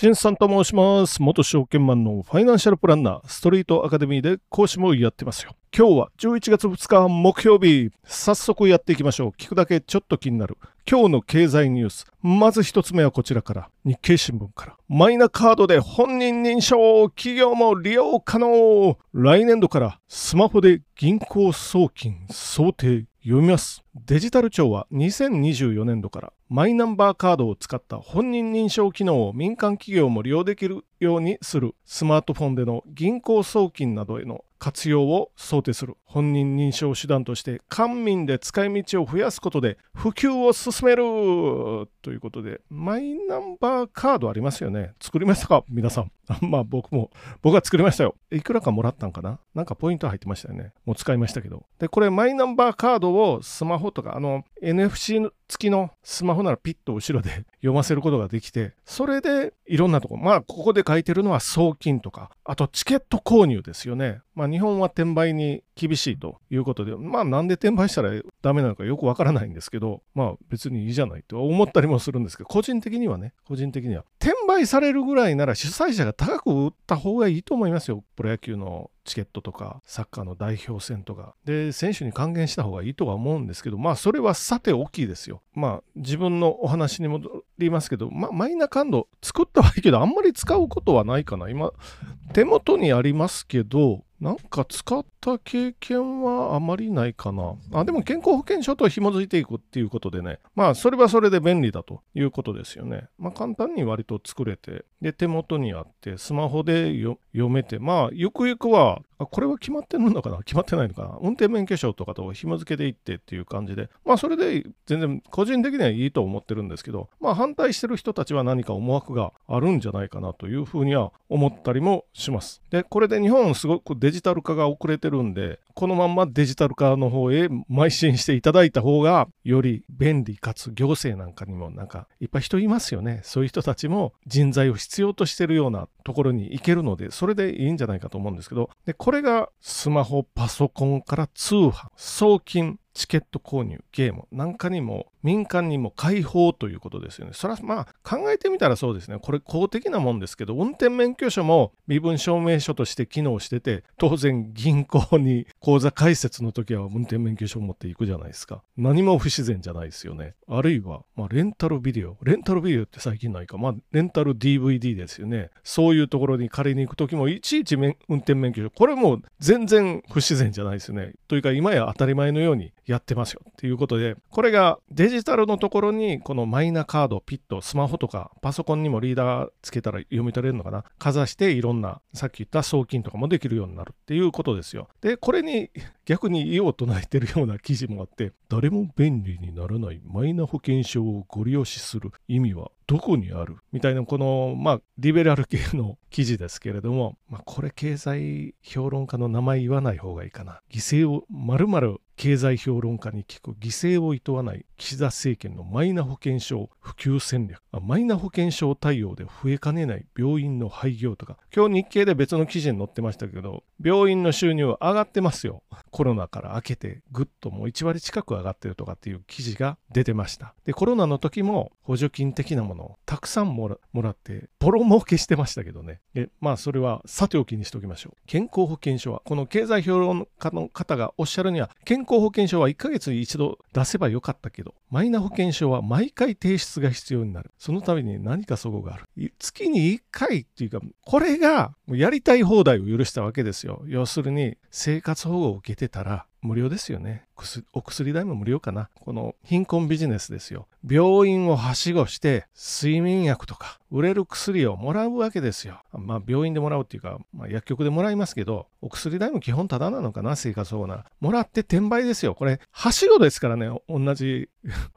しんさんと申します。元証券マンのファイナンシャルプランナー、ストリートアカデミーで講師もやってますよ。今日は11月2日木曜日。早速やっていきましょう。聞くだけちょっと気になる。今日の経済ニュース。まず一つ目はこちらから。日経新聞から。マイナカードで本人認証、企業も利用可能。来年度からスマホで銀行送金想定。読みます。デジタル庁は2024年度からマイナンバーカードを使った本人認証機能を民間企業も利用できるようにする。スマートフォンでの銀行送金などへの活用を想定する。本人認証手段として官民で使い道を増やすことで普及を進める。ということでマイナンバーカードありますよね。作りましたか？皆さん。まあ僕も僕は作りましたよ。いくらかもらったんかな？なんかポイント入ってましたよね。もう使いましたけど。でこれマイナンバーカードをスマホとかあの NFC の付きのスマホならピッと後ろで読ませることができてそれでいろんなとこまあここで書いてるのは送金とかあとチケット購入ですよね。まあ日本は転売に厳しいということでまあなんで転売したらダメなのかよくわからないんですけどまあ別にいいじゃないと思ったりもするんですけど個人的にはね個人的には。転売されるぐらいなら主催者が高く売った方がいいと思いますよ。プロ野球のチケットとかサッカーの代表戦とか。で選手に還元した方がいいとは思うんですけどまあそれはさて大きいですよ。まあ自分のお話に戻りますけど、まあ、マイナカード作ったはいいけどあんまり使うことはないかな。今手元にありますけどなんか使った経験はあまりないかな。あ、でも健康保険証と紐づいていくっていうことでね。まあ、それはそれで便利だということですよね。まあ、簡単に割と作れて、で、手元にあって、スマホで読めて、まあ、ゆくゆくは、あ、これは決まってるのかな決まってないのかな運転免許証とかと紐付けていってっていう感じで、まあ、それで全然個人的にはいいと思ってるんですけど、まあ、反対してる人たちは何か思惑があるんじゃないかなというふうには思ったりもします。で、これで日本すごくデジタル化が遅れてるんで、このまんまデジタル化の方へ邁進していただいた方が、より便利かつ行政なんかにもなんかいっぱい人いますよね。そういう人たちも人材を必要としてるようなところに行けるので、それでいいんじゃないかと思うんですけど、で、ここれがスマホ、パソコンから通販、送金、チケット購入、ゲームなんかにも民間にも開放ということですよね。それはまあ考えてみたらそうですね。これ公的なもんですけど、運転免許証も身分証明書として機能してて、当然銀行に口座開設の時は運転免許証を持っていくじゃないですか。何も不自然じゃないですよね。あるいは、まあ、レンタルビデオ。レンタルビデオって最近ないか。まあ、レンタル DVD ですよね。そういうところに借りに行く時もいちいち運転免許証。これも全然不自然じゃないですよね。というか今や当たり前のようにやってますよ。っていうことで、これがデジタルのところにこのマイナカード、ピット、スマホとかパソコンにもリーダーつけたら読み取れるのかなかざしていろんなさっき言った送金とかもできるようになるっていうことですよ。で、これに逆に異を唱えてるような記事もあって、誰も便利にならないマイナ保険証をご利用しする意味はどこにあるみたいなこのまあリベラル系の記事ですけれども、まあ、これ経済評論家の名前言わない方がいいかな犠牲をまるまる経済評論家に聞く犠牲を厭わない岸田政権のマイナ保険証普及戦略。マイナ保険証対応で増えかねない病院の廃業とか。今日日経で別の記事に載ってましたけど病院の収入上がってますよ。コロナから明けてぐっともう1割近く上がってるとかっていう記事が出てました。でコロナの時も補助金的なものをたくさんもらもらってボロ儲けしてましたけどね。でまあそれはさておきにしておきましょう。健康保険証はこの経済評論家の方がおっしゃるには健康康保険証は1ヶ月に一度出せばよかったけどマイナ保険証は毎回提出が必要になる。そのために何かそこがある。月に1回っていうかこれがやりたい放題を許したわけですよ。要するに生活保護を受けてたら無料ですよね。お薬代も無料かな。この貧困ビジネスですよ。病院をはしごして睡眠薬とか売れる薬をもらうわけですよ。まあ病院でもらうっていうか、まあ、薬局でもらいますけどお薬代も基本タダなのかな生活保護なら。もらって転売ですよ。これはしごですからね。同じ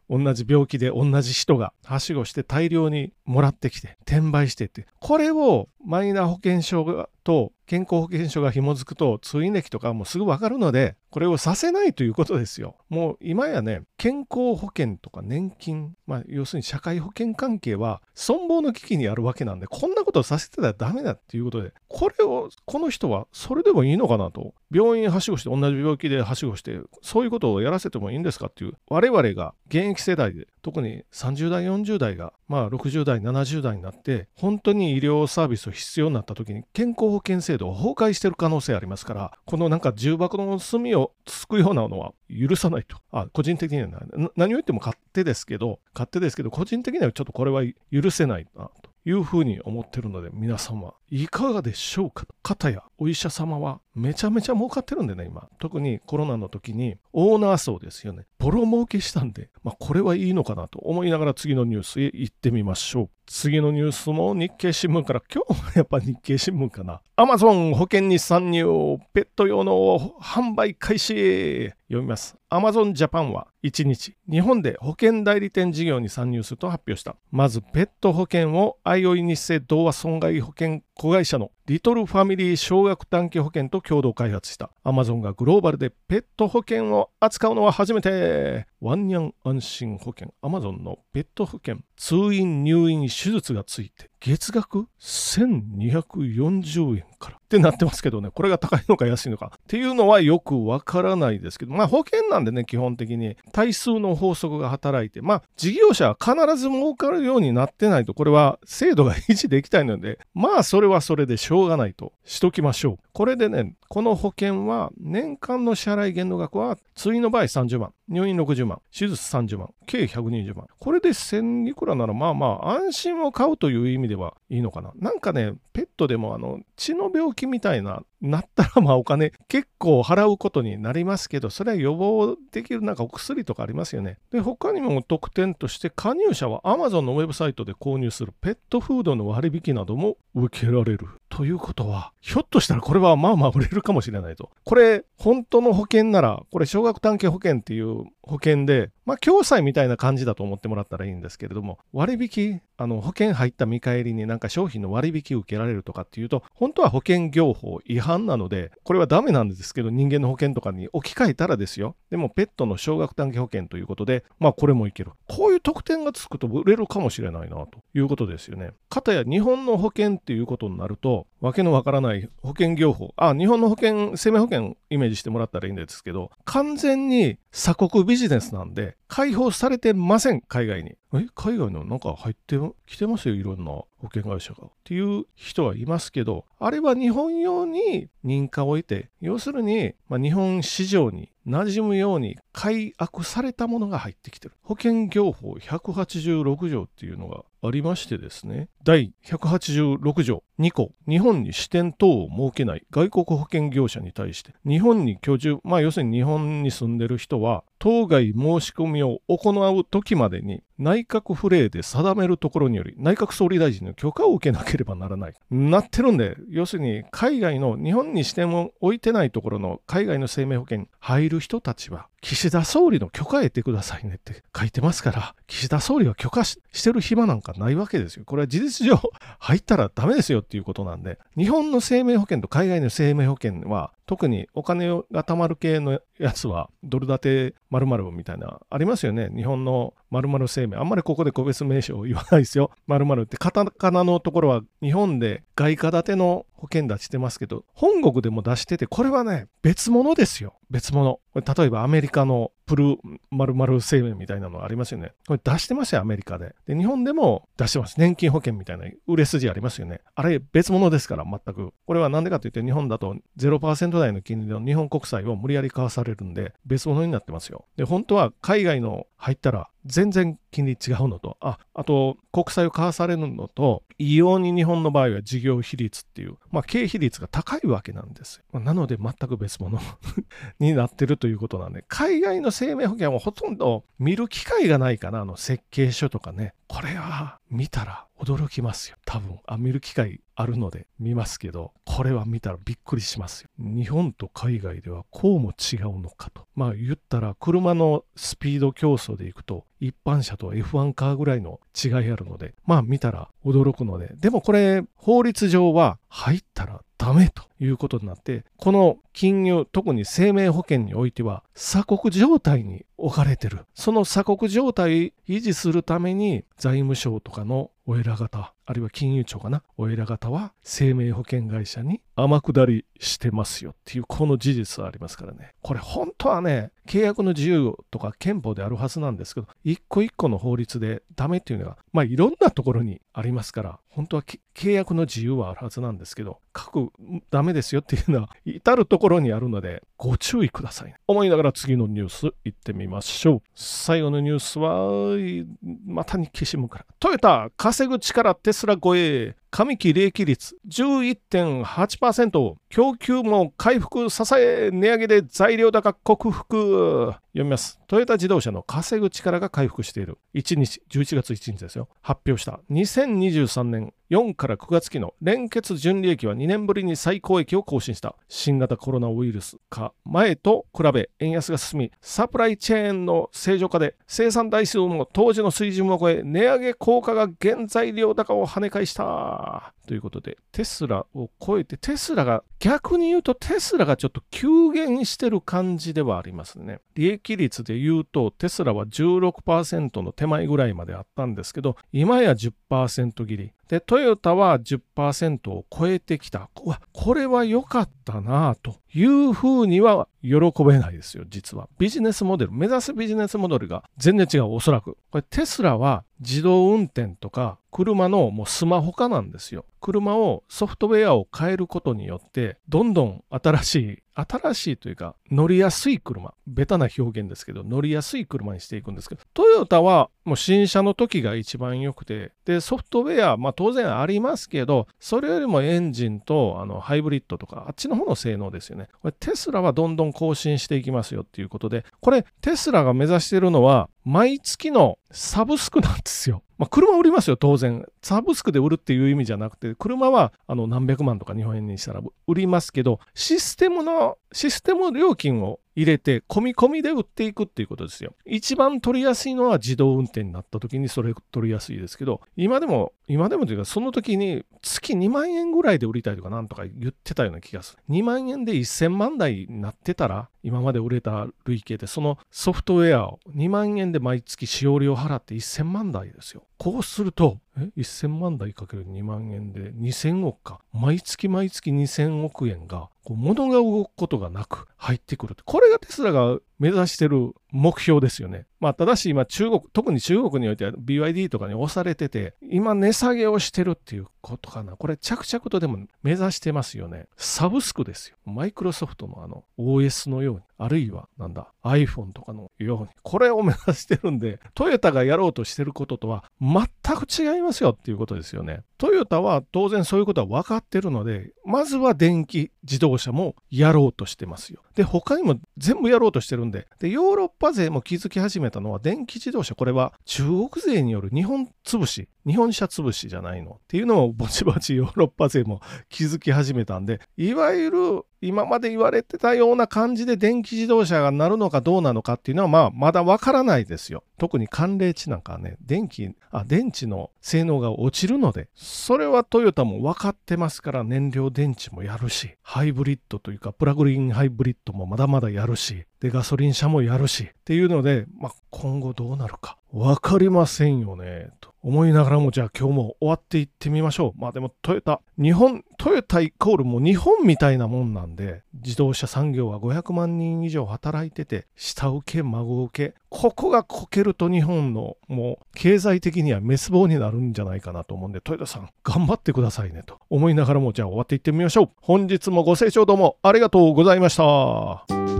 同じ病気で同じ人がはしごして大量にもらってきて転売してって。これをマイナ保険証と健康保険証が紐づくと通院歴とかもすぐ分かるのでこれをさせないということですよ。もう今やね健康保険とか年金まあ要するに社会保険関係は存亡の危機にあるわけなんでこんなことをさせてたらダメだっていうことでこれをこの人はそれでもいいのかなと。病院はしごして同じ病気ではしごしてそういうことをやらせてもいいんですかっていう我々が現役世代で特に30代40代がまあ60代70代になって本当に医療サービスを必要になった時に健康保険制度を崩壊してる可能性ありますからこのなんか重箱の隅をつくようなのは許さないと。あ個人的には何を言っても勝手ですけど勝手ですけど個人的にはちょっとこれは許せないなというふうに思ってるので皆様いかがでしょうか？方やお医者様はめちゃめちゃ儲かってるんでね今。特にコロナの時にオーナー層ですよね。ボロ儲けしたんで、まあ、これはいいのかなと思いながら次のニュースへ行ってみましょう。次のニュースも日経新聞から。今日もやっぱ日経新聞かな。アマゾン保険に参入ペット用の販売開始。読みます。アマゾンジャパンは1日日本で保険代理店事業に参入すると発表した。まずペット保険を相生日生同和損害保険子会社のリトルファミリー少額短期保険と共同開発したアマゾンがグローバルでペット保険を扱うのは初めて。ワンニャン安心保険。アマゾンのペット保険通院入院手術がついて。月額1240円から。ってなってますけどね、これが高いのか安いのか。っていうのはよくわからないですけど、まあ保険なんでね、基本的に。対数の法則が働いて、まあ事業者は必ず儲かるようになってないと、これは制度が維持できないので、まあそれはそれでしょうがないと。しときましょう。これでね、この保険は年間の支払い限度額は通院の場合30万、入院60万、手術30万、計120万。これで1000いくらならまあまあ安心を買うという意味ではいいのかな。なんかね、ペットでもあの血の病気みたいななったらまあお金結構払うことになりますけど、それは予防できるなんかお薬とかありますよね。で、他にも特典として加入者は Amazon のウェブサイトで購入するペットフードの割引なども受けられる。ということは、ひょっとしたらこれはまあまあ売れるかもしれないと。これ、本当の保険なら、これ、少額短期保険っていう保険で、まあ、共済みたいな感じだと思ってもらったらいいんですけれども、割引、あの、保険入った見返りになんか商品の割引受けられるとかっていうと、本当は保険業法違反なので、これはダメなんですけど、人間の保険とかに置き換えたらですよ。でも、ペットの少額短期保険ということで、まあ、これもいける。こういう特典がつくと売れるかもしれないな、ということですよね。かたや日本の保険っていうことになると、わけのわからない保険業法、あ、日本の保険、生命保険イメージしてもらったらいいんですけど、完全に鎖国ビジネスなんで、解放されてません、海外に。え、海外のなんか入ってきてますよ、いろんな保険会社が。っていう人はいますけど、あれは日本用に認可を置いて、要するに、まあ、日本市場に馴染むように改悪されたものが入ってきてる。保険業法186条っていうのがありましてですね、第186条。2項、日本に支店等を設けない外国保険業者に対して、日本に居住、まあ要するに日本に住んでる人は、当該申し込みを行う時までに内閣府令で定めるところにより内閣総理大臣の許可を受けなければならない。なってるんで、要するに海外の日本に視点を置いてないところの海外の生命保険に入る人たちは岸田総理の許可を得てくださいねって書いてますから、岸田総理は許可してる暇なんかないわけですよ。これは事実上入ったらダメですよっていうことなんで、日本の生命保険と海外の生命保険は特にお金が貯まる系のやつはドル建て〇〇みたいなありますよね。日本の〇〇生命。あんまりここで個別名称を言わないですよ。〇〇ってカタカナのところは日本で外貨建ての保険出してますけど、本国でも出してて、これはね、別物ですよ。別物。これ例えばアメリカのプル〇〇生命みたいなのありますよね。これ出してますよ、アメリカで。で、日本でも出してます。年金保険みたいな売れ筋ありますよね。あれ別物ですから、全く。これはなんでかというと、日本だと0%台の金利の日本国債を無理やり買わされるんで、別物になってますよ。で、本当は海外の入ったら全然金利違うのと、あ、あと国債を買わされるのと、異様に日本の場合は事業比率っていう、まあ経費率が高いわけなんですよ。なので全く別物 になってるということなんで、海外の生命保険はほとんど見る機会がないかな、あの設計書とかね。これは見たら驚きますよ。多分、あ、見る機会あるので見ますけど、これは見たらびっくりしますよ。日本と海外ではこうも違うのかと。まあ言ったら車のスピード競争でいくと一般車と F1 カーぐらいの違いあるので、まあ見たら驚くので、でもこれ法律上は入ったらダメということになって、この金融、特に生命保険においては鎖国状態に置かれてる。その鎖国状態維持するために財務省とかのお偉方、あるいは金融庁かな、お偉方は生命保険会社に天下りしてますよっていうこの事実はありますからね。これ本当はね、契約の自由とか憲法であるはずなんですけど、一個一個の法律でダメっていうのが、まあいろんなところにありますから、本当は契約の自由はあるはずなんですけど、書くダメですよっていうのは至るところにあるので、ご注意ください、思いながら次のニュース行ってみましょう。最後のニュースは、また日経新聞から。トヨタ、稼ぐ力テスラ超え。上期利益率11.8%供給も回復支え値上げで材料高克服読みます。トヨタ自動車の稼ぐ力が回復している。1日、11月1日ですよ。発表した。2023年4から9月期の連結純利益は2年ぶりに最高益を更新した。新型コロナウイルス化前と比べ円安が進み、サプライチェーンの正常化で生産台数も当時の水準を超え、値上げ効果が原材料高を跳ね返した。ということで、テスラを超えて、テスラが、逆に言うとテスラがちょっと急減してる感じではありますね。利益率で言うと、テスラは16%の手前ぐらいまであったんですけど、今や10%切り。で、トヨタは10%を超えてきた。うわ、これは良かったなというふうには喜べないですよ、実は。ビジネスモデル、目指すビジネスモデルが全然違う、おそらく。これテスラは自動運転とか車のもうスマホ化なんですよ。車をソフトウェアを変えることによってどんどん新しい新しいというか乗りやすい車ベタな表現ですけど乗りやすい車にしていくんですけどトヨタはもう新車の時が一番良くてでソフトウェアまあ当然ありますけどそれよりもエンジンとあのハイブリッドとかあっちの方の性能ですよねこれテスラはどんどん更新していきますよっていうことでこれテスラが目指してるのは毎月のサブスクなんですよ。まあ、車売りますよ、当然。サブスクで売るっていう意味じゃなくて、車はあの何百万とか日本円にしたら売りますけど、システムの、システム料金を入れて、込み込みで売っていくっていうことですよ。一番取りやすいのは自動運転になった時にそれ取りやすいですけど、今でも、今でもというか、その時に月2万円ぐらいで売りたいとかなんとか言ってたような気がする。2万円で1000万台になってたら、今まで売れた累計で、そのソフトウェアを2万円で毎月使用料払って1000万台ですよ。こうすると、え1000万台かける2万円で2000億か。毎月毎月2000億円がこう物が動くことがなく入ってくる。これがテスラが目指してる目標ですよね。まあ、ただし今中国、特に中国においては BYD とかに押されてて、今値下げをしてるっていうことかな。これ着々とでも目指してますよね。サブスクですよ。マイクロソフトのあの OS のように、あるいはなんだ、iPhone とかのように、これを目指してるんで、トヨタがやろうとしてることとは全く違いますよっていうことですよね。トヨタは当然そういうことは分かってるので、まずは電気自動車もやろうとしてますよ。で、他にも全部やろうとしてるんで、で、ヨーロッパ勢も気づき始めたのは、電気自動車、これは中国勢による日本潰し、日本車潰しじゃないのっていうのをぼちぼちヨーロッパ勢も気づき始めたんで、いわゆる今まで言われてたような感じで電気自動車がなるのかどうなのかっていうのは、まあ、まだわからないですよ。特に寒冷地なんかはね、電気、あ、電池の性能が落ちるので、それはトヨタも分かってますから燃料電池もやるし、ハイブリッドというか、プラグインハイブリッドもまだまだやるし、で、ガソリン車もやるし、っていうので、まあ、今後どうなるか。わかりませんよね、と思いながらも、じゃあ今日も終わっていってみましょう。まあでもトヨタ、日本、トヨタイコールもう日本みたいなもんなんで、自動車産業は500万人以上働いてて、下請け、孫請け、ここがこけると日本のもう経済的には滅亡になるんじゃないかなと思うんで、トヨタさん頑張ってくださいねと思いながらも、じゃあ終わっていってみましょう。本日もご清聴どうもありがとうございました。